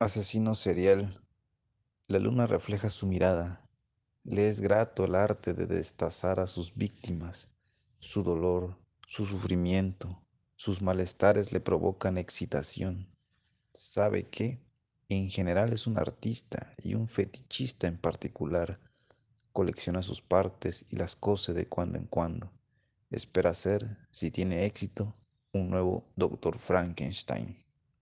Asesino serial. La luna refleja su mirada. Le es grato el arte de destazar a sus víctimas. Su dolor, su sufrimiento, sus malestares le provocan excitación. Sabe que, en general, es un artista y un fetichista en particular. Colecciona sus partes y las cose de cuando en cuando. Espera ser, si tiene éxito, un nuevo Dr. Frankenstein.